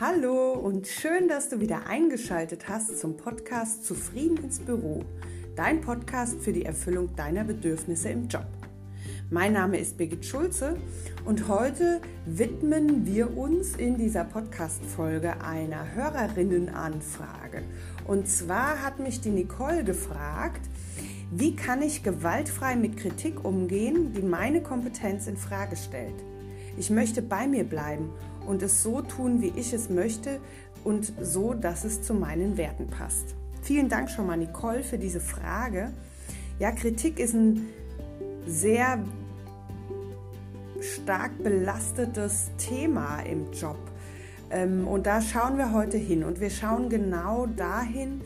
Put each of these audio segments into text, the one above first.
Hallo und schön, dass du wieder eingeschaltet hast zum Podcast Zufrieden ins Büro, dein Podcast für die Erfüllung deiner Bedürfnisse im Job. Mein Name ist Birgit Schulze und heute widmen wir uns in dieser Podcast-Folge einer Hörerinnenanfrage. Und zwar hat mich die Nicole gefragt, wie kann ich gewaltfrei mit Kritik umgehen, die meine Kompetenz in Frage stellt? Ich möchte bei mir bleiben und es so tun, wie ich es möchte und so, dass es zu meinen Werten passt. Vielen Dank schon mal, Nicole, für diese Frage. Ja, Kritik ist ein sehr stark belastetes Thema im Job. Ähm, und da schauen wir heute hin. Und wir schauen genau dahin,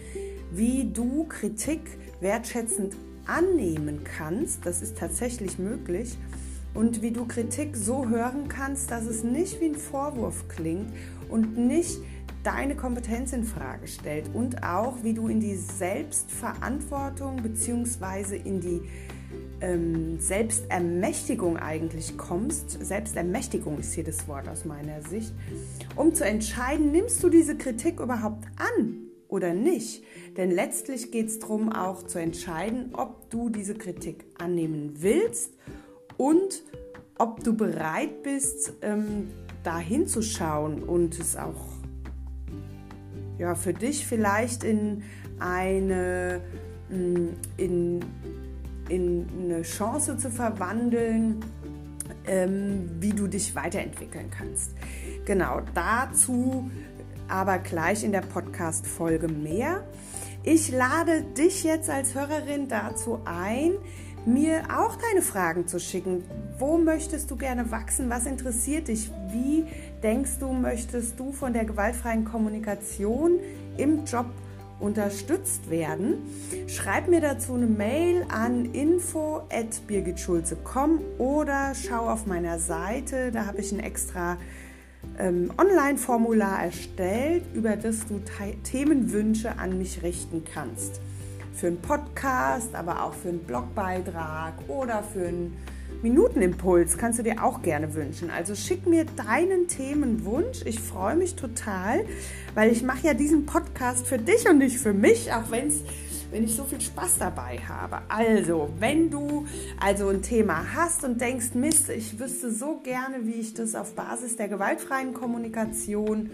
wie du Kritik wertschätzend annehmen kannst. Das ist tatsächlich möglich und wie du Kritik so hören kannst, dass es nicht wie ein Vorwurf klingt und nicht deine Kompetenz in Frage stellt und auch wie du in die Selbstverantwortung bzw. in die ähm, Selbstermächtigung eigentlich kommst. Selbstermächtigung ist hier das Wort aus meiner Sicht, um zu entscheiden, nimmst du diese Kritik überhaupt an oder nicht. Denn letztlich geht es darum, auch zu entscheiden, ob du diese Kritik annehmen willst und ob du bereit bist, ähm, da hinzuschauen und es auch ja, für dich vielleicht in eine, mm, in, in eine Chance zu verwandeln, ähm, wie du dich weiterentwickeln kannst. Genau, dazu aber gleich in der Podcast-Folge mehr. Ich lade dich jetzt als Hörerin dazu ein, mir auch deine Fragen zu schicken. Wo möchtest du gerne wachsen? Was interessiert dich? Wie denkst du, möchtest du von der gewaltfreien Kommunikation im Job unterstützt werden? Schreib mir dazu eine Mail an info@birgitschulze.com oder schau auf meiner Seite, da habe ich ein extra ähm, Online-Formular erstellt, über das du Themenwünsche an mich richten kannst für einen Podcast, aber auch für einen Blogbeitrag oder für einen Minutenimpuls kannst du dir auch gerne wünschen. Also schick mir deinen Themenwunsch. Ich freue mich total, weil ich mache ja diesen Podcast für dich und nicht für mich, auch wenn wenn ich so viel Spaß dabei habe. Also, wenn du also ein Thema hast und denkst, Mist, ich wüsste so gerne, wie ich das auf Basis der gewaltfreien Kommunikation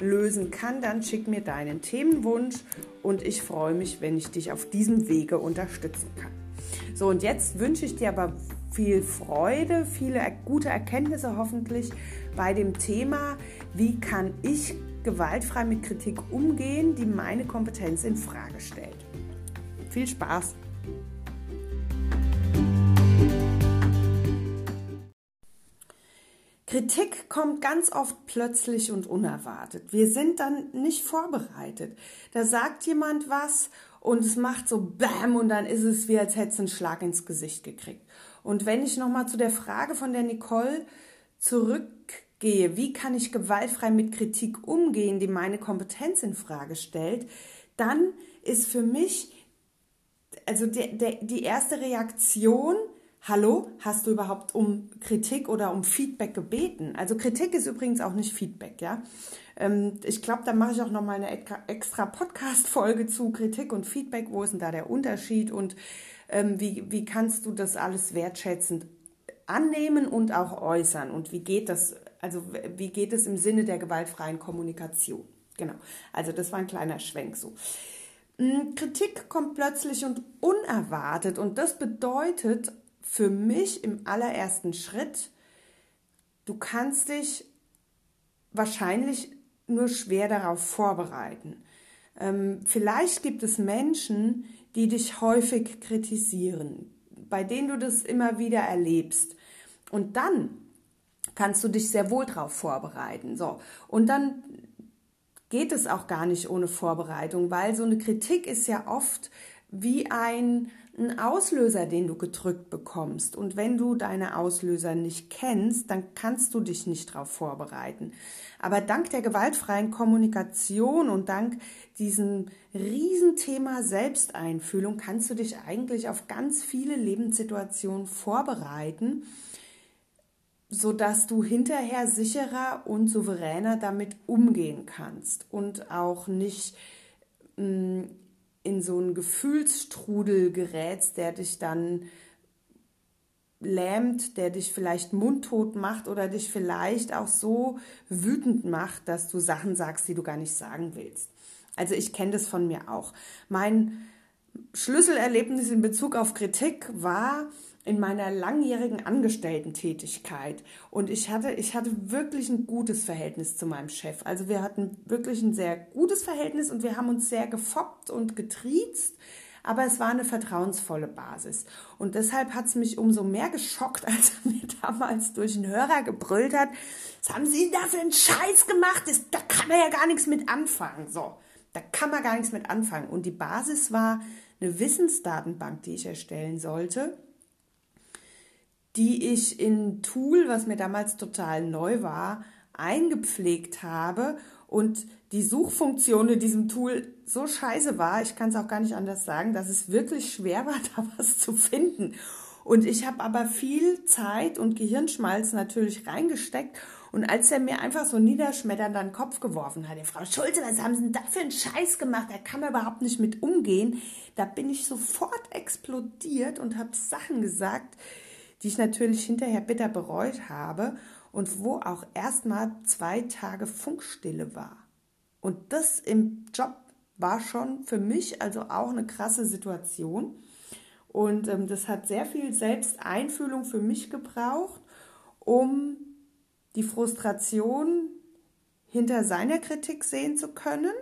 lösen kann, dann schick mir deinen Themenwunsch und ich freue mich, wenn ich dich auf diesem Wege unterstützen kann. So, und jetzt wünsche ich dir aber viel Freude, viele gute Erkenntnisse hoffentlich bei dem Thema, wie kann ich gewaltfrei mit Kritik umgehen, die meine Kompetenz in Frage stellt. Viel Spaß! Kritik kommt ganz oft plötzlich und unerwartet. Wir sind dann nicht vorbereitet. Da sagt jemand was und es macht so Bäm und dann ist es wie, als hätte es einen Schlag ins Gesicht gekriegt. Und wenn ich nochmal zu der Frage von der Nicole zurückgehe, wie kann ich gewaltfrei mit Kritik umgehen, die meine Kompetenz in Frage stellt, dann ist für mich also der, die erste Reaktion, Hallo, hast du überhaupt um Kritik oder um Feedback gebeten? Also Kritik ist übrigens auch nicht Feedback, ja. Ähm, ich glaube, da mache ich auch nochmal eine extra Podcast-Folge zu Kritik und Feedback. Wo ist denn da der Unterschied und ähm, wie, wie kannst du das alles wertschätzend annehmen und auch äußern? Und wie geht das, also wie geht es im Sinne der gewaltfreien Kommunikation? Genau. Also das war ein kleiner Schwenk so. Hm, Kritik kommt plötzlich und unerwartet und das bedeutet für mich im allerersten Schritt, du kannst dich wahrscheinlich nur schwer darauf vorbereiten. Ähm, vielleicht gibt es Menschen, die dich häufig kritisieren, bei denen du das immer wieder erlebst. Und dann kannst du dich sehr wohl darauf vorbereiten. So. Und dann geht es auch gar nicht ohne Vorbereitung, weil so eine Kritik ist ja oft wie ein, ein Auslöser, den du gedrückt bekommst. Und wenn du deine Auslöser nicht kennst, dann kannst du dich nicht darauf vorbereiten. Aber dank der gewaltfreien Kommunikation und dank diesem Riesenthema Selbsteinfühlung kannst du dich eigentlich auf ganz viele Lebenssituationen vorbereiten, sodass du hinterher sicherer und souveräner damit umgehen kannst und auch nicht mm, in so einen Gefühlsstrudel gerätst, der dich dann lähmt, der dich vielleicht mundtot macht oder dich vielleicht auch so wütend macht, dass du Sachen sagst, die du gar nicht sagen willst. Also ich kenne das von mir auch. Mein Schlüsselerlebnis in Bezug auf Kritik war in meiner langjährigen Angestellten-Tätigkeit. Und ich hatte, ich hatte wirklich ein gutes Verhältnis zu meinem Chef. Also wir hatten wirklich ein sehr gutes Verhältnis und wir haben uns sehr gefoppt und getriezt. Aber es war eine vertrauensvolle Basis. Und deshalb hat es mich umso mehr geschockt, als er mir damals durch den Hörer gebrüllt hat, was haben Sie da für einen Scheiß gemacht? Das, da kann man ja gar nichts mit anfangen. So, da kann man gar nichts mit anfangen. Und die Basis war eine Wissensdatenbank, die ich erstellen sollte die ich in Tool, was mir damals total neu war, eingepflegt habe und die Suchfunktion in diesem Tool so scheiße war, ich kann es auch gar nicht anders sagen, dass es wirklich schwer war, da was zu finden. Und ich habe aber viel Zeit und Gehirnschmalz natürlich reingesteckt. Und als er mir einfach so niederschmetternd an den Kopf geworfen hat, Frau Schulze, was haben Sie denn da für einen Scheiß gemacht? Da kann man überhaupt nicht mit umgehen. Da bin ich sofort explodiert und habe Sachen gesagt, die ich natürlich hinterher bitter bereut habe und wo auch erstmal zwei Tage Funkstille war. Und das im Job war schon für mich also auch eine krasse Situation. Und ähm, das hat sehr viel Selbsteinfühlung für mich gebraucht, um die Frustration hinter seiner Kritik sehen zu können.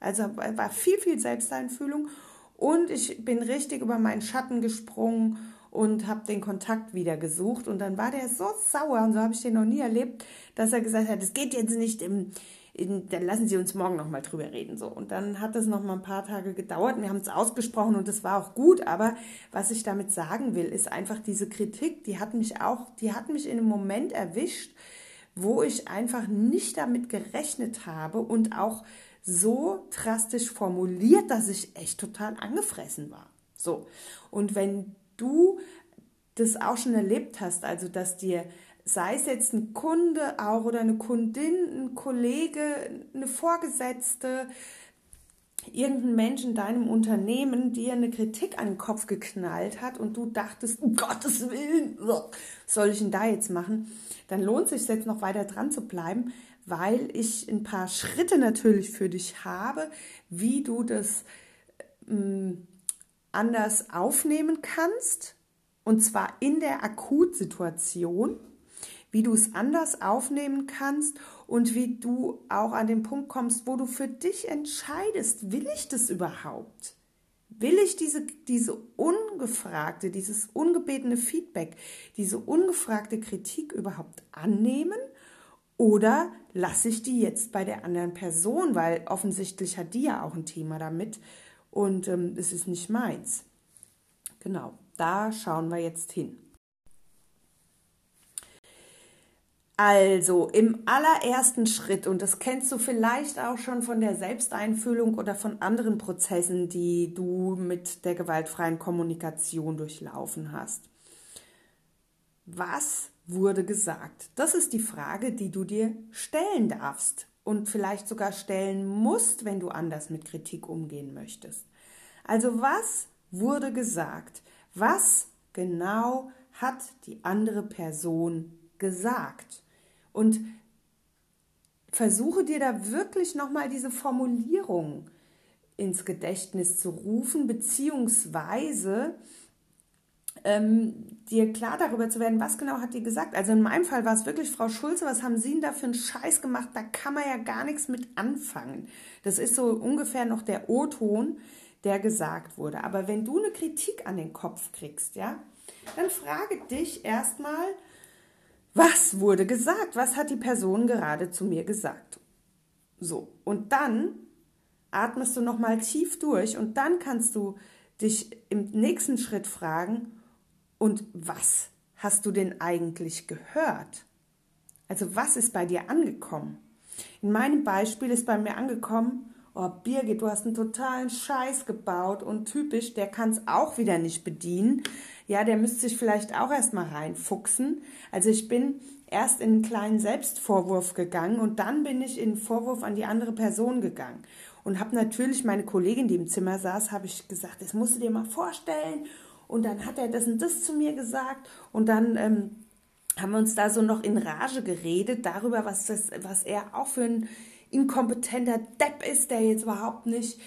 Also war viel, viel Selbsteinfühlung. Und ich bin richtig über meinen Schatten gesprungen und habe den Kontakt wieder gesucht. Und dann war der so sauer und so habe ich den noch nie erlebt, dass er gesagt hat, es geht jetzt nicht im in, dann lassen Sie uns morgen noch mal drüber reden so. Und dann hat es noch mal ein paar Tage gedauert wir haben es ausgesprochen und es war auch gut. Aber was ich damit sagen will ist einfach diese Kritik die hat mich auch die hat mich in einem Moment erwischt wo ich einfach nicht damit gerechnet habe und auch so drastisch formuliert dass ich echt total angefressen war so. Und wenn du das auch schon erlebt hast, also dass dir, sei es jetzt ein Kunde auch oder eine Kundin, ein Kollege, eine Vorgesetzte, irgendein Mensch in deinem Unternehmen dir eine Kritik an den Kopf geknallt hat und du dachtest, um Gottes Willen, soll ich denn da jetzt machen? Dann lohnt sich jetzt noch weiter dran zu bleiben, weil ich ein paar Schritte natürlich für dich habe, wie du das ähm, anders aufnehmen kannst, und zwar in der Akutsituation, wie du es anders aufnehmen kannst und wie du auch an den Punkt kommst, wo du für dich entscheidest, will ich das überhaupt? Will ich diese, diese ungefragte, dieses ungebetene Feedback, diese ungefragte Kritik überhaupt annehmen? Oder lasse ich die jetzt bei der anderen Person, weil offensichtlich hat die ja auch ein Thema damit und ähm, es ist nicht meins. Genau, da schauen wir jetzt hin. Also im allerersten Schritt, und das kennst du vielleicht auch schon von der Selbsteinfühlung oder von anderen Prozessen, die du mit der gewaltfreien Kommunikation durchlaufen hast. Was wurde gesagt? Das ist die Frage, die du dir stellen darfst und vielleicht sogar stellen musst, wenn du anders mit Kritik umgehen möchtest. Also was wurde gesagt? Was genau hat die andere Person gesagt? Und versuche dir da wirklich nochmal diese Formulierung ins Gedächtnis zu rufen, beziehungsweise ähm, dir klar darüber zu werden, was genau hat die gesagt. Also in meinem Fall war es wirklich Frau Schulze, was haben Sie denn da für einen Scheiß gemacht? Da kann man ja gar nichts mit anfangen. Das ist so ungefähr noch der O-Ton, der gesagt wurde. Aber wenn du eine Kritik an den Kopf kriegst, ja, dann frage dich erstmal, was wurde gesagt? Was hat die Person gerade zu mir gesagt? So, und dann atmest du nochmal tief durch und dann kannst du dich im nächsten Schritt fragen, und was hast du denn eigentlich gehört? Also was ist bei dir angekommen? In meinem Beispiel ist bei mir angekommen, oh Birgit, du hast einen totalen Scheiß gebaut und typisch, der kann es auch wieder nicht bedienen. Ja, der müsste sich vielleicht auch erstmal reinfuchsen. Also ich bin erst in einen kleinen Selbstvorwurf gegangen und dann bin ich in den Vorwurf an die andere Person gegangen und habe natürlich meine Kollegin, die im Zimmer saß, habe ich gesagt, das musst du dir mal vorstellen. Und dann hat er das und das zu mir gesagt und dann ähm, haben wir uns da so noch in Rage geredet darüber, was, das, was er auch für ein inkompetenter Depp ist, der jetzt überhaupt nicht,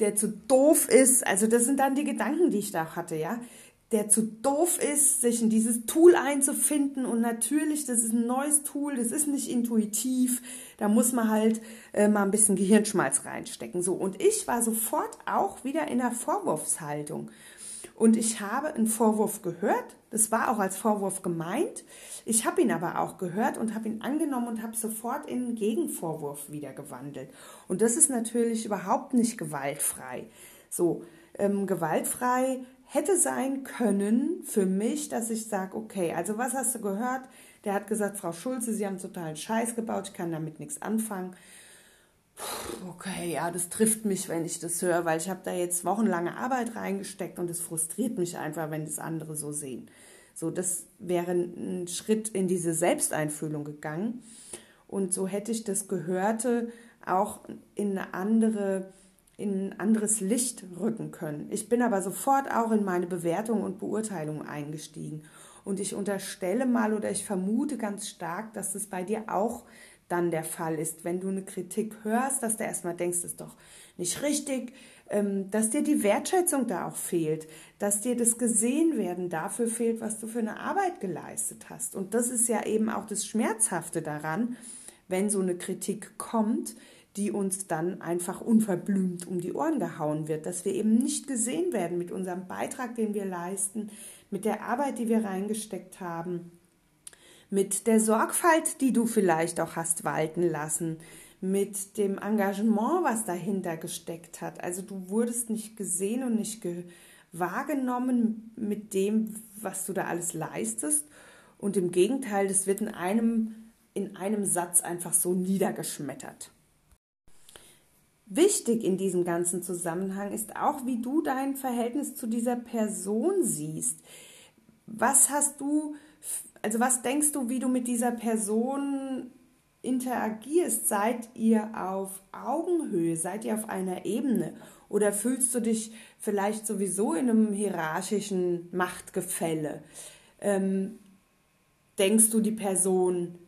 der zu doof ist. Also das sind dann die Gedanken, die ich da hatte, ja. Der zu doof ist, sich in dieses Tool einzufinden und natürlich, das ist ein neues Tool, das ist nicht intuitiv, da muss man halt äh, mal ein bisschen Gehirnschmalz reinstecken. So und ich war sofort auch wieder in der Vorwurfshaltung und ich habe einen Vorwurf gehört, das war auch als Vorwurf gemeint. Ich habe ihn aber auch gehört und habe ihn angenommen und habe sofort in einen Gegenvorwurf wieder gewandelt. Und das ist natürlich überhaupt nicht gewaltfrei. So, ähm, gewaltfrei hätte sein können für mich, dass ich sage, okay, also was hast du gehört? Der hat gesagt, Frau Schulze, Sie haben totalen Scheiß gebaut, ich kann damit nichts anfangen okay, ja, das trifft mich, wenn ich das höre, weil ich habe da jetzt wochenlange Arbeit reingesteckt und es frustriert mich einfach, wenn das andere so sehen. So, das wäre ein Schritt in diese Selbsteinfühlung gegangen. Und so hätte ich das Gehörte auch in eine andere, in ein anderes Licht rücken können. Ich bin aber sofort auch in meine Bewertung und Beurteilung eingestiegen. Und ich unterstelle mal oder ich vermute ganz stark, dass das bei dir auch dann der Fall ist. Wenn du eine Kritik hörst, dass du erstmal denkst, das ist doch nicht richtig, ähm, dass dir die Wertschätzung da auch fehlt, dass dir das gesehen werden dafür fehlt, was du für eine Arbeit geleistet hast. Und das ist ja eben auch das Schmerzhafte daran, wenn so eine Kritik kommt, die uns dann einfach unverblümt um die Ohren gehauen wird, dass wir eben nicht gesehen werden mit unserem Beitrag, den wir leisten, mit der Arbeit, die wir reingesteckt haben mit der Sorgfalt, die du vielleicht auch hast walten lassen, mit dem Engagement, was dahinter gesteckt hat. Also du wurdest nicht gesehen und nicht wahrgenommen mit dem, was du da alles leistest. Und im Gegenteil, das wird in einem, in einem Satz einfach so niedergeschmettert. Wichtig in diesem ganzen Zusammenhang ist auch, wie du dein Verhältnis zu dieser Person siehst. Was hast du also was denkst du, wie du mit dieser Person interagierst? Seid ihr auf Augenhöhe? Seid ihr auf einer Ebene? Oder fühlst du dich vielleicht sowieso in einem hierarchischen Machtgefälle? Ähm, denkst du, die Person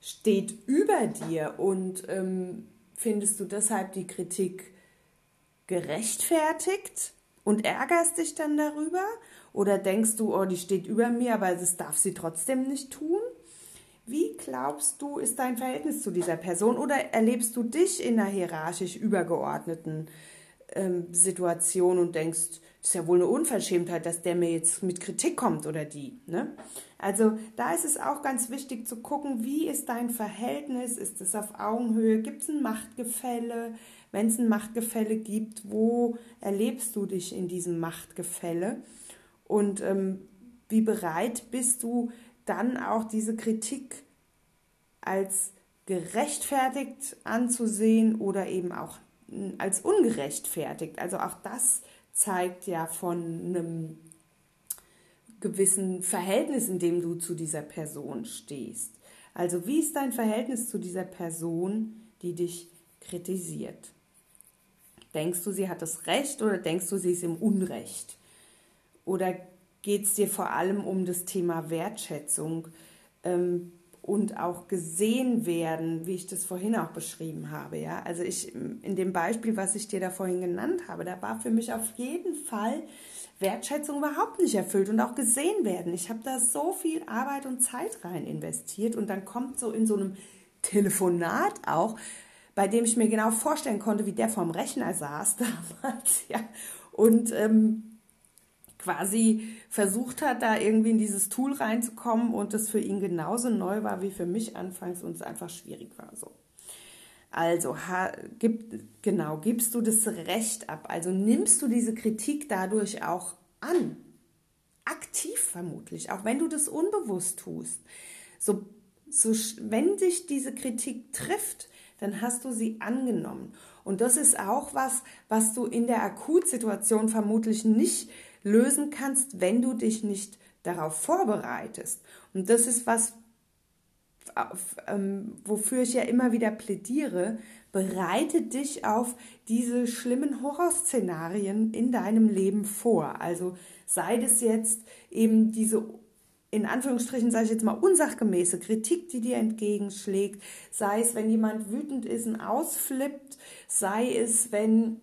steht über dir und ähm, findest du deshalb die Kritik gerechtfertigt und ärgerst dich dann darüber? Oder denkst du, oh, die steht über mir, aber das darf sie trotzdem nicht tun? Wie glaubst du, ist dein Verhältnis zu dieser Person? Oder erlebst du dich in einer hierarchisch übergeordneten ähm, Situation und denkst, ist ja wohl eine Unverschämtheit, dass der mir jetzt mit Kritik kommt oder die. Ne? Also da ist es auch ganz wichtig zu gucken, wie ist dein Verhältnis? Ist es auf Augenhöhe? Gibt es ein Machtgefälle? Wenn es ein Machtgefälle gibt, wo erlebst du dich in diesem Machtgefälle? Und ähm, wie bereit bist du dann auch diese Kritik als gerechtfertigt anzusehen oder eben auch hm, als ungerechtfertigt. Also auch das zeigt ja von einem gewissen Verhältnis, in dem du zu dieser Person stehst. Also wie ist dein Verhältnis zu dieser Person, die dich kritisiert? Denkst du, sie hat das Recht oder denkst du, sie ist im Unrecht? Oder geht es dir vor allem um das Thema Wertschätzung ähm, und auch gesehen werden, wie ich das vorhin auch beschrieben habe? Ja? Also ich in dem Beispiel, was ich dir da vorhin genannt habe, da war für mich auf jeden Fall Wertschätzung überhaupt nicht erfüllt und auch gesehen werden. Ich habe da so viel Arbeit und Zeit rein investiert und dann kommt so in so einem Telefonat auch, bei dem ich mir genau vorstellen konnte, wie der vorm Rechner saß damals, ja, und ähm, quasi versucht hat, da irgendwie in dieses Tool reinzukommen und das für ihn genauso neu war wie für mich anfangs und es einfach schwierig war. So. Also ha, gib, genau, gibst du das Recht ab? Also nimmst du diese Kritik dadurch auch an? Aktiv vermutlich, auch wenn du das unbewusst tust. So, so, wenn dich diese Kritik trifft, dann hast du sie angenommen. Und das ist auch was, was du in der Akutsituation vermutlich nicht lösen kannst, wenn du dich nicht darauf vorbereitest. Und das ist was, ähm, wofür ich ja immer wieder plädiere, bereite dich auf diese schlimmen Horrorszenarien in deinem Leben vor. Also sei es jetzt eben diese in Anführungsstrichen sage ich jetzt mal unsachgemäße Kritik, die dir entgegenschlägt, sei es, wenn jemand wütend ist und ausflippt, sei es, wenn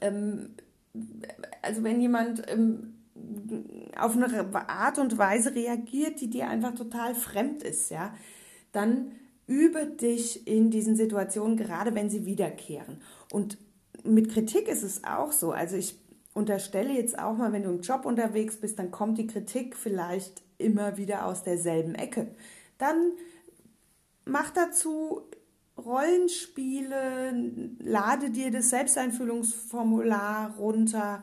ähm, also wenn jemand ähm, auf eine Art und Weise reagiert, die dir einfach total fremd ist, ja, dann übe dich in diesen Situationen, gerade wenn sie wiederkehren. Und mit Kritik ist es auch so. Also ich unterstelle jetzt auch mal, wenn du im Job unterwegs bist, dann kommt die Kritik vielleicht immer wieder aus derselben Ecke. Dann mach dazu Rollenspiele, lade dir das Selbsteinfühlungsformular runter,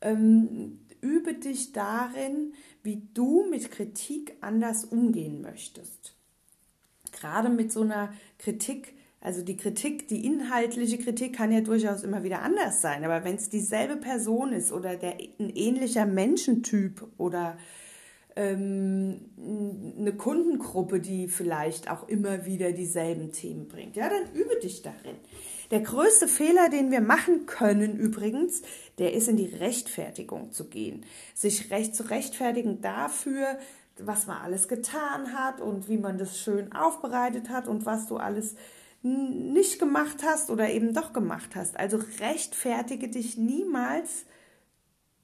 ähm, übe dich darin, wie du mit Kritik anders umgehen möchtest. Gerade mit so einer Kritik, also die Kritik, die inhaltliche Kritik kann ja durchaus immer wieder anders sein, aber wenn es dieselbe Person ist oder der, ein ähnlicher Menschentyp oder ähm, eine Kundengruppe, die vielleicht auch immer wieder dieselben Themen bringt, ja, dann übe dich darin. Der größte Fehler, den wir machen können übrigens, der ist in die Rechtfertigung zu gehen. Sich recht zu rechtfertigen dafür, was man alles getan hat und wie man das schön aufbereitet hat und was du alles nicht gemacht hast oder eben doch gemacht hast. Also rechtfertige dich niemals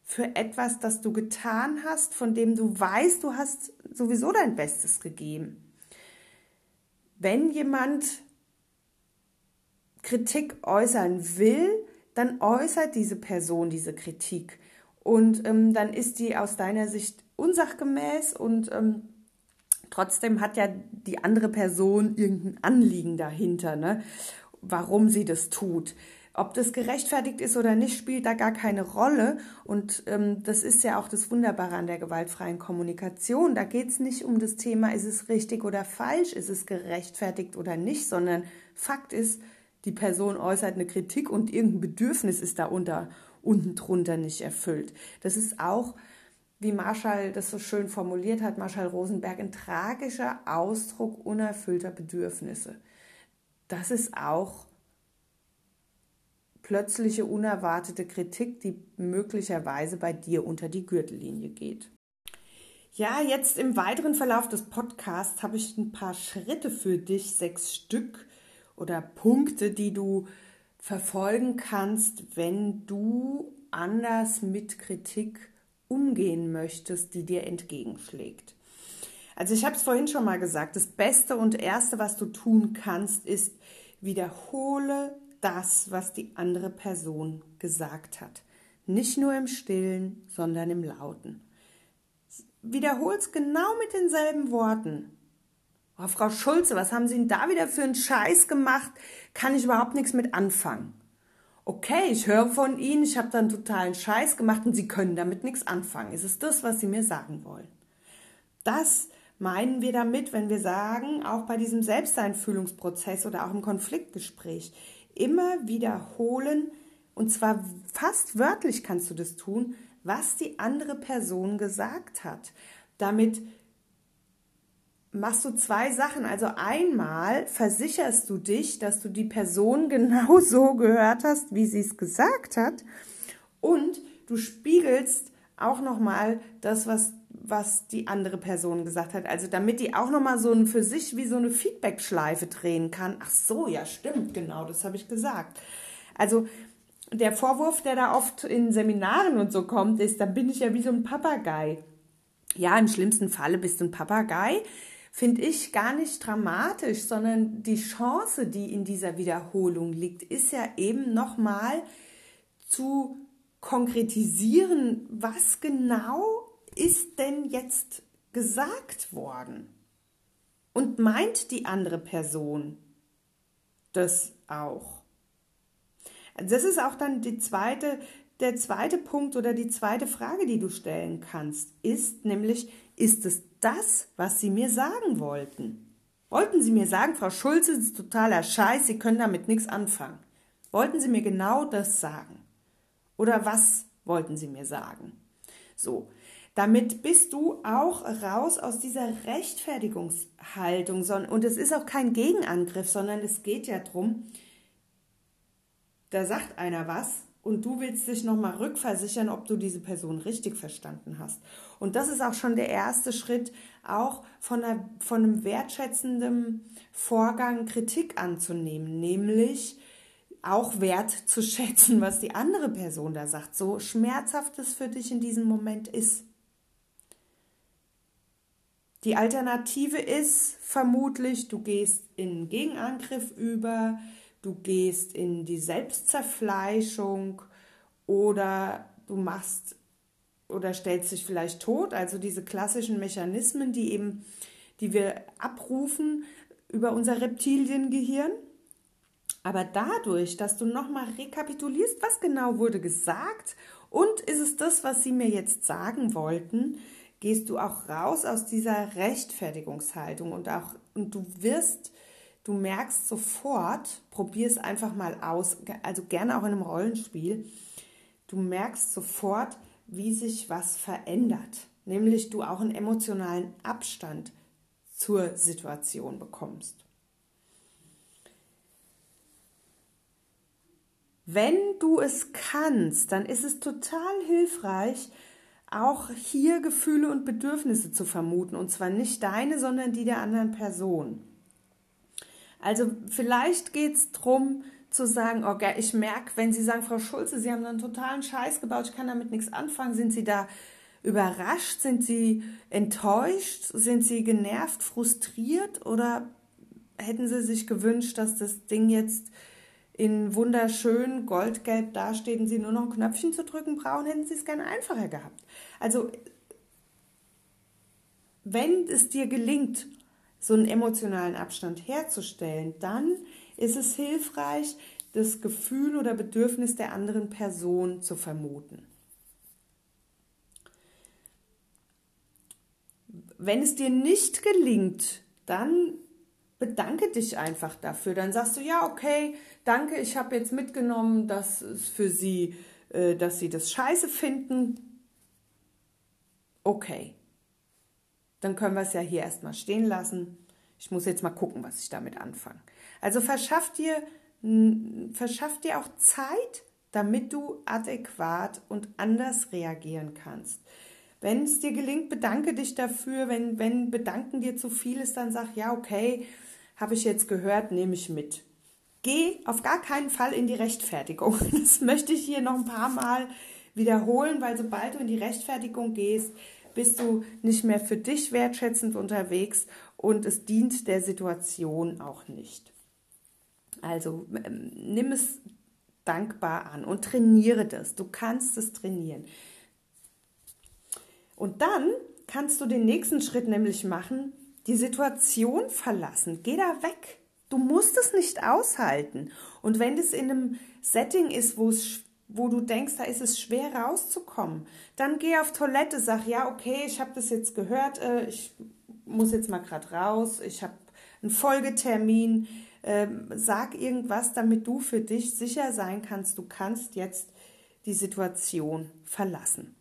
für etwas, das du getan hast, von dem du weißt, du hast sowieso dein Bestes gegeben. Wenn jemand Kritik äußern will, dann äußert diese Person diese Kritik. Und ähm, dann ist die aus deiner Sicht unsachgemäß und ähm, trotzdem hat ja die andere Person irgendein Anliegen dahinter, ne? warum sie das tut. Ob das gerechtfertigt ist oder nicht, spielt da gar keine Rolle. Und ähm, das ist ja auch das Wunderbare an der gewaltfreien Kommunikation. Da geht es nicht um das Thema, ist es richtig oder falsch, ist es gerechtfertigt oder nicht, sondern Fakt ist, die Person äußert eine Kritik und irgendein Bedürfnis ist da unten drunter nicht erfüllt. Das ist auch, wie Marshall das so schön formuliert hat, Marshall Rosenberg, ein tragischer Ausdruck unerfüllter Bedürfnisse. Das ist auch plötzliche unerwartete Kritik, die möglicherweise bei dir unter die Gürtellinie geht. Ja, jetzt im weiteren Verlauf des Podcasts habe ich ein paar Schritte für dich, sechs Stück oder Punkte, die du verfolgen kannst, wenn du anders mit Kritik umgehen möchtest, die dir entgegenschlägt. Also ich habe es vorhin schon mal gesagt, das Beste und Erste, was du tun kannst, ist, wiederhole das, was die andere Person gesagt hat. Nicht nur im stillen, sondern im lauten. Wiederhol's genau mit denselben Worten. Oh, Frau Schulze, was haben Sie denn da wieder für einen Scheiß gemacht? Kann ich überhaupt nichts mit anfangen. Okay, ich höre von Ihnen, ich habe da einen totalen Scheiß gemacht und Sie können damit nichts anfangen. Ist es das, was Sie mir sagen wollen? Das meinen wir damit, wenn wir sagen, auch bei diesem Selbsteinfühlungsprozess oder auch im Konfliktgespräch, immer wiederholen, und zwar fast wörtlich kannst du das tun, was die andere Person gesagt hat. Damit machst du zwei Sachen. Also einmal versicherst du dich, dass du die Person genau so gehört hast, wie sie es gesagt hat. Und du spiegelst auch nochmal das, was, was die andere Person gesagt hat. Also damit die auch nochmal so ein, für sich wie so eine Feedback-Schleife drehen kann. Ach so, ja, stimmt, genau, das habe ich gesagt. Also der Vorwurf, der da oft in Seminaren und so kommt, ist, dann bin ich ja wie so ein Papagei. Ja, im schlimmsten Falle bist du ein Papagei. Finde ich gar nicht dramatisch, sondern die Chance, die in dieser Wiederholung liegt, ist ja eben nochmal zu konkretisieren, was genau ist denn jetzt gesagt worden? Und meint die andere Person das auch? Das ist auch dann die zweite, der zweite Punkt oder die zweite Frage, die du stellen kannst, ist nämlich, ist es das, was sie mir sagen wollten? Wollten Sie mir sagen, Frau Schulze, ist totaler Scheiß, Sie können damit nichts anfangen? Wollten Sie mir genau das sagen? Oder was wollten Sie mir sagen? So, damit bist du auch raus aus dieser Rechtfertigungshaltung. Und es ist auch kein Gegenangriff, sondern es geht ja darum, da sagt einer was und du willst dich nochmal rückversichern, ob du diese Person richtig verstanden hast. Und das ist auch schon der erste Schritt, auch von, einer, von einem wertschätzenden Vorgang Kritik anzunehmen, nämlich auch wert zu schätzen, was die andere Person da sagt, so schmerzhaft es für dich in diesem Moment ist. Die Alternative ist vermutlich, du gehst in Gegenangriff über, du gehst in die Selbstzerfleischung oder du machst oder stellst dich vielleicht tot, also diese klassischen Mechanismen, die eben, die wir abrufen über unser Reptiliengehirn. Aber dadurch, dass du nochmal rekapitulierst, was genau wurde gesagt und ist es das, was sie mir jetzt sagen wollten, gehst du auch raus aus dieser Rechtfertigungshaltung und auch und du wirst, du merkst sofort, probier es einfach mal aus, also gerne auch in einem Rollenspiel, du merkst sofort, wie sich was verändert, nämlich du auch einen emotionalen Abstand zur Situation bekommst. Wenn du es kannst, dann ist es total hilfreich, auch hier Gefühle und Bedürfnisse zu vermuten. Und zwar nicht deine, sondern die der anderen Person. Also vielleicht geht es darum zu sagen, okay, ich merke, wenn Sie sagen, Frau Schulze, Sie haben einen totalen Scheiß gebaut, ich kann damit nichts anfangen, sind Sie da überrascht, sind Sie enttäuscht, sind Sie genervt, frustriert oder hätten Sie sich gewünscht, dass das Ding jetzt in wunderschön goldgelb dasteht und Sie nur noch ein Knöpfchen zu drücken brauchen, hätten Sie es gerne einfacher gehabt. Also, wenn es dir gelingt, so einen emotionalen Abstand herzustellen, dann ist es hilfreich, das Gefühl oder Bedürfnis der anderen Person zu vermuten. Wenn es dir nicht gelingt, dann bedanke dich einfach dafür. Dann sagst du, ja, okay, danke, ich habe jetzt mitgenommen, dass es für sie, äh, dass sie das scheiße finden. Okay. Dann können wir es ja hier erstmal stehen lassen. Ich muss jetzt mal gucken, was ich damit anfange. Also verschaff dir, verschaff dir auch Zeit, damit du adäquat und anders reagieren kannst. Wenn es dir gelingt, bedanke dich dafür. Wenn, wenn Bedanken dir zu viel ist, dann sag, ja, okay, habe ich jetzt gehört, nehme ich mit. Geh auf gar keinen Fall in die Rechtfertigung. Das möchte ich hier noch ein paar Mal wiederholen, weil sobald du in die Rechtfertigung gehst, bist du nicht mehr für dich wertschätzend unterwegs und es dient der Situation auch nicht. Also ähm, nimm es dankbar an und trainiere das. Du kannst es trainieren. Und dann kannst du den nächsten Schritt nämlich machen, die Situation verlassen. Geh da weg. Du musst es nicht aushalten. Und wenn es in einem Setting ist, wo es wo du denkst, da ist es schwer rauszukommen, dann geh auf Toilette, sag, ja, okay, ich habe das jetzt gehört, äh, ich muss jetzt mal gerade raus, ich habe einen Folgetermin, ähm, sag irgendwas, damit du für dich sicher sein kannst, du kannst jetzt die Situation verlassen.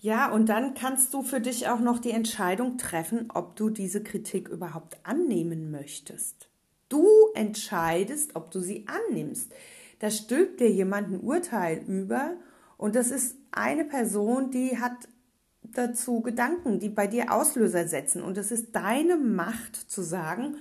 Ja, und dann kannst du für dich auch noch die Entscheidung treffen, ob du diese Kritik überhaupt annehmen möchtest. Du entscheidest, ob du sie annimmst. Da stülpt dir jemand ein Urteil über und das ist eine Person, die hat dazu Gedanken, die bei dir Auslöser setzen und es ist deine Macht zu sagen,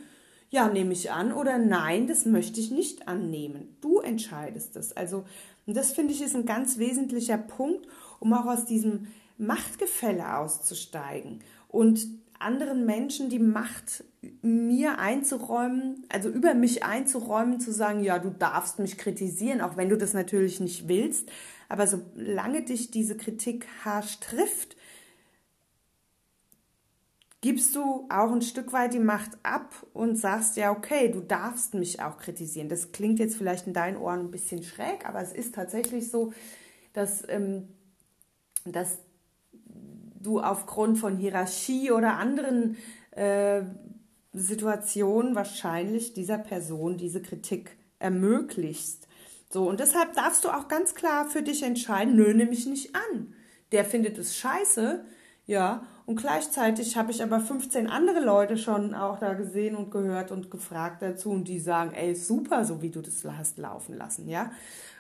ja, nehme ich an oder nein, das möchte ich nicht annehmen. Du entscheidest das. Also, und das finde ich ist ein ganz wesentlicher Punkt, um auch aus diesem Machtgefälle auszusteigen und anderen Menschen die Macht mir einzuräumen, also über mich einzuräumen, zu sagen, ja, du darfst mich kritisieren, auch wenn du das natürlich nicht willst, aber solange dich diese Kritik harsch trifft, gibst du auch ein Stück weit die Macht ab und sagst, ja, okay, du darfst mich auch kritisieren. Das klingt jetzt vielleicht in deinen Ohren ein bisschen schräg, aber es ist tatsächlich so, dass, ähm, dass du aufgrund von Hierarchie oder anderen äh, Situation wahrscheinlich dieser Person diese Kritik ermöglichst. So, und deshalb darfst du auch ganz klar für dich entscheiden, nö, nehme ich nicht an. Der findet es scheiße, ja, und gleichzeitig habe ich aber 15 andere Leute schon auch da gesehen und gehört und gefragt dazu und die sagen, ey, super, so wie du das hast laufen lassen, ja.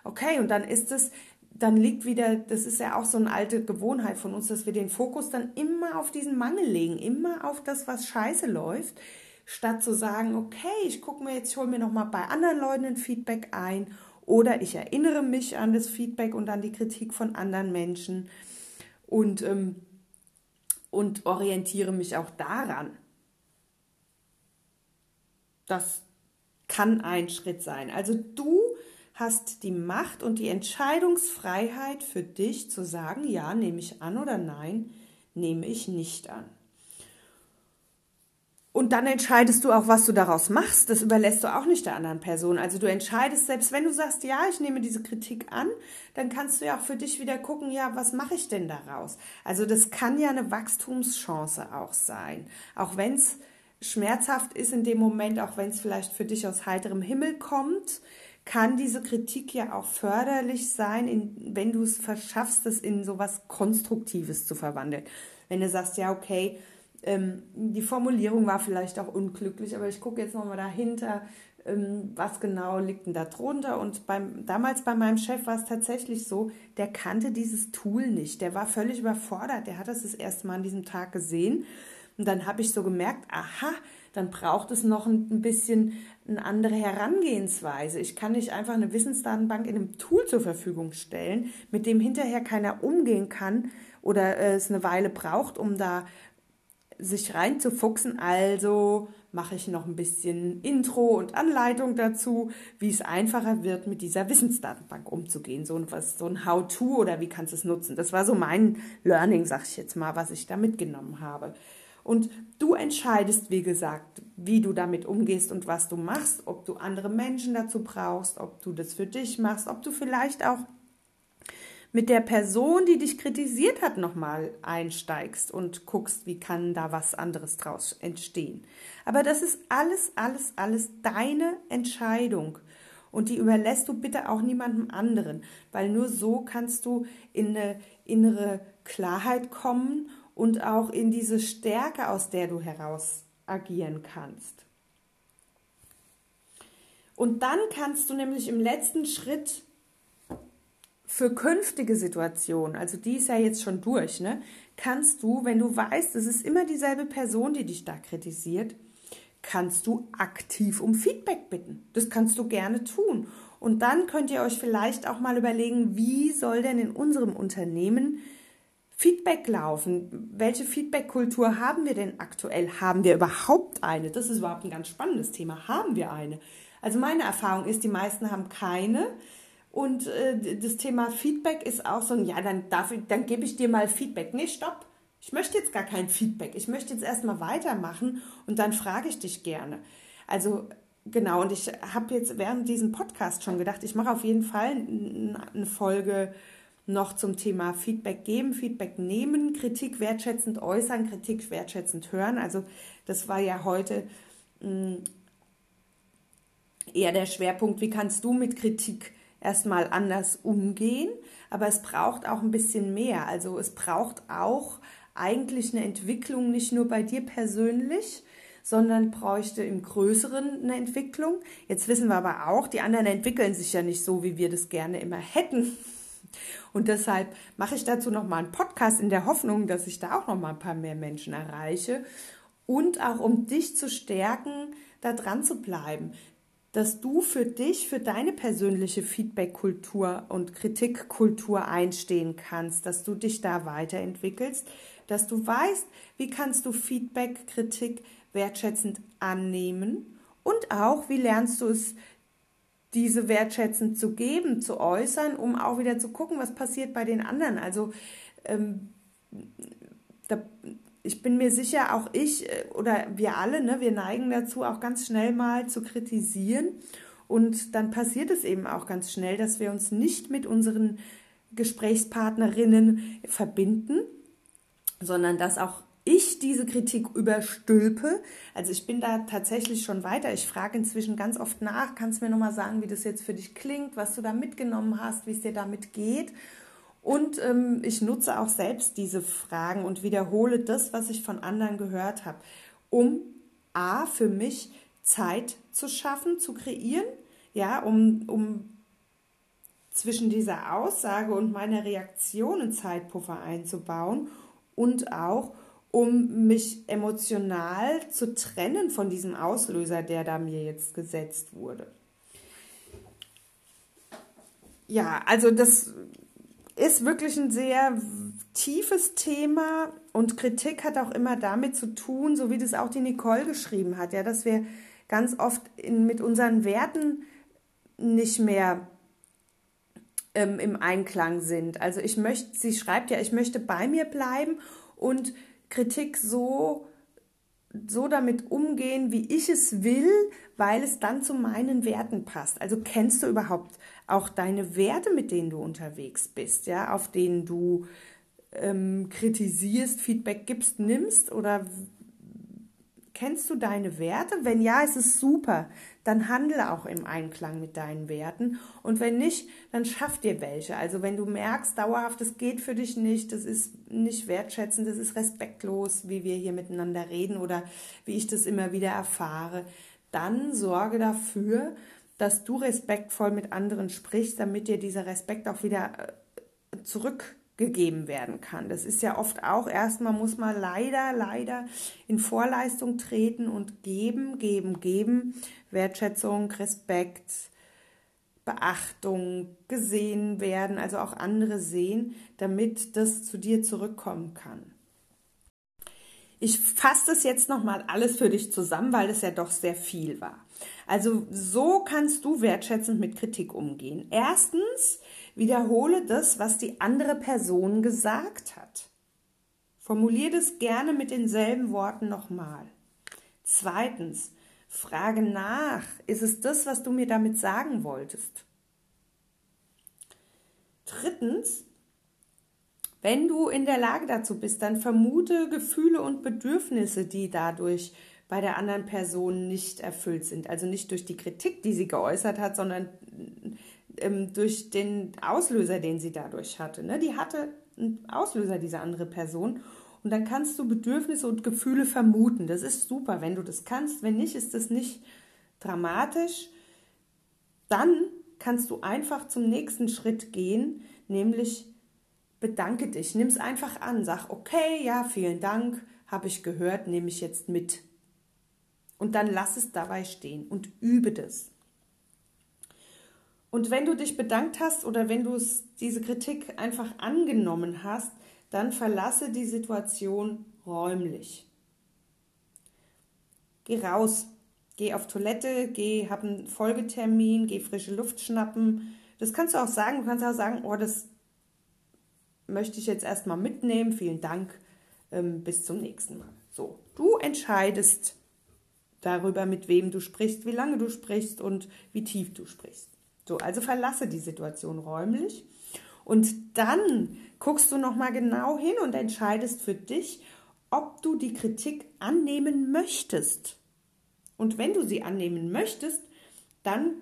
Okay, und dann ist es, dann liegt wieder, das ist ja auch so eine alte Gewohnheit von uns, dass wir den Fokus dann immer auf diesen Mangel legen, immer auf das, was scheiße läuft, statt zu sagen, okay, ich gucke mir jetzt, ich hole mir nochmal bei anderen Leuten ein Feedback ein oder ich erinnere mich an das Feedback und an die Kritik von anderen Menschen und, ähm, und orientiere mich auch daran. Das kann ein Schritt sein. Also du hast die Macht und die Entscheidungsfreiheit für dich zu sagen, ja, nehme ich an oder nein, nehme ich nicht an. Und dann entscheidest du auch, was du daraus machst. Das überlässt du auch nicht der anderen Person. Also du entscheidest, selbst wenn du sagst, ja, ich nehme diese Kritik an, dann kannst du ja auch für dich wieder gucken, ja, was mache ich denn daraus? Also das kann ja eine Wachstumschance auch sein. Auch wenn es schmerzhaft ist in dem Moment, auch wenn es vielleicht für dich aus heiterem Himmel kommt, kann diese Kritik ja auch förderlich sein, in, wenn du es verschaffst, es in sowas Konstruktives zu verwandeln. Wenn du sagst, ja, okay, ähm, die Formulierung war vielleicht auch unglücklich, aber ich gucke jetzt nochmal dahinter, ähm, was genau liegt denn da drunter. Und beim, damals bei meinem Chef war es tatsächlich so, der kannte dieses Tool nicht. Der war völlig überfordert. Der hat das das erste Mal an diesem Tag gesehen. Und dann habe ich so gemerkt, aha, dann braucht es noch ein bisschen eine andere Herangehensweise. Ich kann nicht einfach eine Wissensdatenbank in einem Tool zur Verfügung stellen, mit dem hinterher keiner umgehen kann oder äh, es eine Weile braucht, um da sich reinzufuchsen. Also mache ich noch ein bisschen Intro und Anleitung dazu, wie es einfacher wird, mit dieser Wissensdatenbank umzugehen. So ein, so ein How-To oder wie kannst du es nutzen. Das war so mein Learning, sag ich jetzt mal, was ich da mitgenommen habe. Und du entscheidest, wie gesagt, wie du damit umgehst und was du machst, ob du andere Menschen dazu brauchst, ob du das für dich machst, ob du vielleicht auch mit der Person, die dich kritisiert hat, nochmal einsteigst und guckst, wie kann da was anderes draus entstehen. Aber das ist alles, alles, alles deine Entscheidung. Und die überlässt du bitte auch niemandem anderen, weil nur so kannst du in eine innere Klarheit kommen und auch in diese Stärke, aus der du heraus agieren kannst. Und dann kannst du nämlich im letzten Schritt für künftige Situationen, also die ist ja jetzt schon durch, ne, kannst du, wenn du weißt, es ist immer dieselbe Person, die dich da kritisiert, kannst du aktiv um Feedback bitten. Das kannst du gerne tun. Und dann könnt ihr euch vielleicht auch mal überlegen, wie soll denn in unserem Unternehmen Feedback laufen. Welche Feedback-Kultur haben wir denn aktuell? Haben wir überhaupt eine? Das ist überhaupt ein ganz spannendes Thema. Haben wir eine? Also meine Erfahrung ist, die meisten haben keine. Und äh, das Thema Feedback ist auch so, ja, dann, darf ich, dann gebe ich dir mal Feedback. Nee, stopp. Ich möchte jetzt gar kein Feedback. Ich möchte jetzt erstmal weitermachen und dann frage ich dich gerne. Also genau, und ich habe jetzt während diesem Podcast schon gedacht, ich mache auf jeden Fall eine Folge noch zum Thema Feedback geben, Feedback nehmen, Kritik wertschätzend äußern, Kritik wertschätzend hören. Also das war ja heute mm, eher der Schwerpunkt, wie kannst du mit Kritik erstmal anders umgehen, aber es braucht auch ein bisschen mehr. Also es braucht auch eigentlich eine Entwicklung, nicht nur bei dir persönlich, sondern bräuchte im Größeren eine Entwicklung. Jetzt wissen wir aber auch, die anderen entwickeln sich ja nicht so, wie wir das gerne immer hätten. Und deshalb mache ich dazu nochmal einen Podcast in der Hoffnung, dass ich da auch nochmal ein paar mehr Menschen erreiche. Und auch um dich zu stärken, da dran zu bleiben. Dass du für dich, für deine persönliche Feedback-Kultur und Kritikkultur einstehen kannst, dass du dich da weiterentwickelst, dass du weißt, wie kannst du Feedback, Kritik wertschätzend annehmen und auch, wie lernst du es diese wertschätzend zu geben, zu äußern, um auch wieder zu gucken, was passiert bei den anderen. Also ähm, da, ich bin mir sicher, auch ich äh, oder wir alle, ne, wir neigen dazu, auch ganz schnell mal zu kritisieren. Und dann passiert es eben auch ganz schnell, dass wir uns nicht mit unseren Gesprächspartnerinnen verbinden, sondern dass auch ich diese Kritik überstülpe. Also ich bin da tatsächlich schon weiter. Ich frage inzwischen ganz oft nach, kannst du mir nochmal sagen, wie das jetzt für dich klingt, was du da mitgenommen hast, wie es dir damit geht. Und ähm, ich nutze auch selbst diese Fragen und wiederhole das, was ich von anderen gehört habe, um A, für mich Zeit zu schaffen, zu kreieren, ja, um, um zwischen dieser Aussage und meiner Reaktion einen Zeitpuffer einzubauen und auch um mich emotional zu trennen von diesem Auslöser, der da mir jetzt gesetzt wurde. Ja, also das ist wirklich ein sehr tiefes Thema und Kritik hat auch immer damit zu tun, so wie das auch die Nicole geschrieben hat, ja, dass wir ganz oft in, mit unseren Werten nicht mehr ähm, im Einklang sind. Also ich möchte, sie schreibt ja, ich möchte bei mir bleiben und Kritik so so damit umgehen, wie ich es will, weil es dann zu meinen Werten passt. Also kennst du überhaupt auch deine Werte, mit denen du unterwegs bist, ja, auf denen du ähm, kritisierst, Feedback gibst, nimmst oder Kennst du deine Werte? Wenn ja, ist es super. Dann handle auch im Einklang mit deinen Werten. Und wenn nicht, dann schaff dir welche. Also wenn du merkst, dauerhaft, es geht für dich nicht, das ist nicht wertschätzend, das ist respektlos, wie wir hier miteinander reden oder wie ich das immer wieder erfahre, dann sorge dafür, dass du respektvoll mit anderen sprichst, damit dir dieser Respekt auch wieder äh, zurück gegeben werden kann. Das ist ja oft auch erstmal muss man leider, leider in Vorleistung treten und geben, geben, geben. Wertschätzung, Respekt, Beachtung, gesehen werden, also auch andere sehen, damit das zu dir zurückkommen kann. Ich fasse das jetzt nochmal alles für dich zusammen, weil es ja doch sehr viel war. Also so kannst du wertschätzend mit Kritik umgehen. Erstens, Wiederhole das, was die andere Person gesagt hat. Formulier das gerne mit denselben Worten nochmal. Zweitens, frage nach, ist es das, was du mir damit sagen wolltest? Drittens, wenn du in der Lage dazu bist, dann vermute Gefühle und Bedürfnisse, die dadurch bei der anderen Person nicht erfüllt sind. Also nicht durch die Kritik, die sie geäußert hat, sondern ähm, durch den Auslöser, den sie dadurch hatte. Ne? Die hatte einen Auslöser, diese andere Person. Und dann kannst du Bedürfnisse und Gefühle vermuten. Das ist super, wenn du das kannst. Wenn nicht, ist das nicht dramatisch. Dann kannst du einfach zum nächsten Schritt gehen, nämlich bedanke dich. Nimm es einfach an. Sag, okay, ja, vielen Dank, habe ich gehört, nehme ich jetzt mit. Und dann lass es dabei stehen und übe das. Und wenn du dich bedankt hast oder wenn du diese Kritik einfach angenommen hast, dann verlasse die Situation räumlich. Geh raus, geh auf Toilette, geh, hab einen Folgetermin, geh frische Luft schnappen. Das kannst du auch sagen. Du kannst auch sagen, oh, das möchte ich jetzt erstmal mitnehmen. Vielen Dank. Ähm, bis zum nächsten Mal. So, du entscheidest darüber, mit wem du sprichst, wie lange du sprichst und wie tief du sprichst. So, also verlasse die Situation räumlich und dann guckst du noch mal genau hin und entscheidest für dich, ob du die Kritik annehmen möchtest. Und wenn du sie annehmen möchtest, dann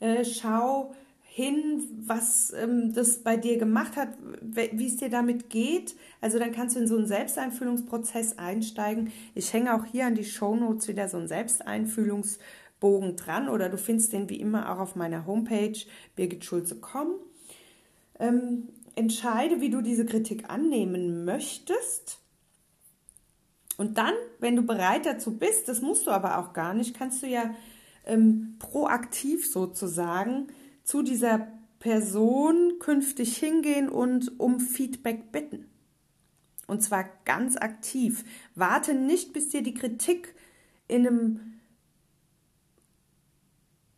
äh, schau hin, was ähm, das bei dir gemacht hat, wie es dir damit geht. Also dann kannst du in so einen Selbsteinfühlungsprozess einsteigen. Ich hänge auch hier an die Shownotes wieder so einen Selbsteinfühlungsprozess Bogen dran oder du findest den wie immer auch auf meiner Homepage birgitschulze.com. Ähm, entscheide, wie du diese Kritik annehmen möchtest. Und dann, wenn du bereit dazu bist, das musst du aber auch gar nicht, kannst du ja ähm, proaktiv sozusagen zu dieser Person künftig hingehen und um Feedback bitten. Und zwar ganz aktiv. Warte nicht, bis dir die Kritik in einem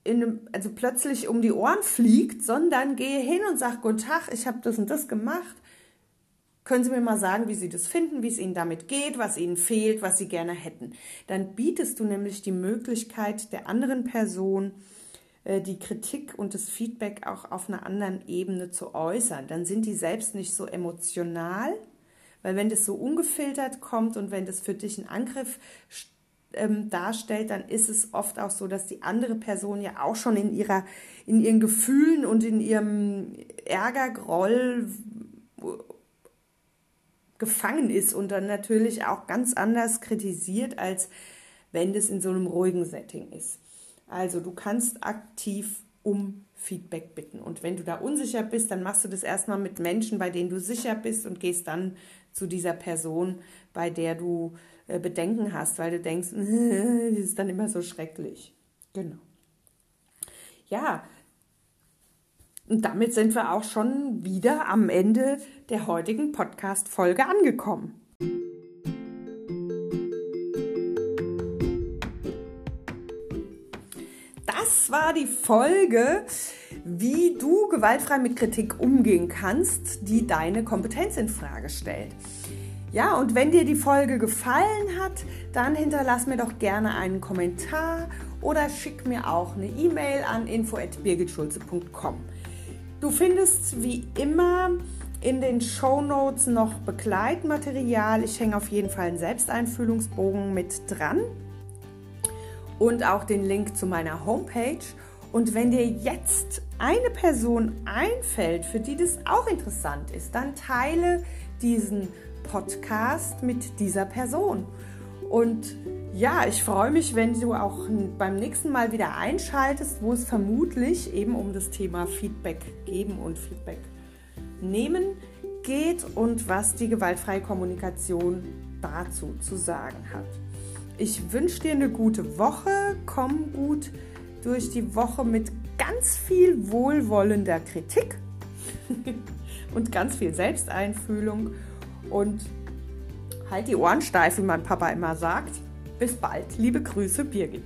in, also plötzlich um die Ohren fliegt, sondern gehe hin und sag Guten Tag, ich habe das und das gemacht. Können Sie mir mal sagen, wie Sie das finden, wie es Ihnen damit geht, was Ihnen fehlt, was Sie gerne hätten? Dann bietest du nämlich die Möglichkeit der anderen Person, äh, die Kritik und das Feedback auch auf einer anderen Ebene zu äußern. Dann sind die selbst nicht so emotional, Weil wenn das so ungefiltert kommt und wenn das für dich ein Angriff ähm, darstellt, dann ist es oft auch so, dass die andere Person ja auch schon in ihrer, in ihren Gefühlen und in ihrem Ärger, Groll gefangen ist und dann natürlich auch ganz anders kritisiert, als wenn das in so einem ruhigen Setting ist. Also du kannst aktiv um Feedback bitten. Und wenn du da unsicher bist, dann machst du das erstmal mit Menschen, bei denen du sicher bist und gehst dann zu dieser Person, bei der du Bedenken hast, weil du denkst, das ist dann immer so schrecklich. Genau. Ja, und damit sind wir auch schon wieder am Ende der heutigen Podcast-Folge angekommen. Das war die Folge, wie du gewaltfrei mit Kritik umgehen kannst, die deine Kompetenz in Frage stellt. Ja, und wenn dir die Folge gefallen hat, dann hinterlass mir doch gerne einen Kommentar oder schick mir auch eine E-Mail an info@birgitschulze.com. Du findest wie immer in den Show Notes noch Begleitmaterial. Ich hänge auf jeden Fall einen Selbsteinfühlungsbogen mit dran und auch den Link zu meiner Homepage. Und wenn dir jetzt eine Person einfällt, für die das auch interessant ist, dann teile diesen Podcast mit dieser Person. Und ja, ich freue mich, wenn du auch beim nächsten Mal wieder einschaltest, wo es vermutlich eben um das Thema Feedback geben und Feedback nehmen geht und was die gewaltfreie Kommunikation dazu zu sagen hat. Ich wünsche dir eine gute Woche, komm gut durch die Woche mit ganz viel wohlwollender Kritik und ganz viel Selbsteinfühlung und halt die Ohren steif, wie mein Papa immer sagt. Bis bald. Liebe Grüße, Birgit.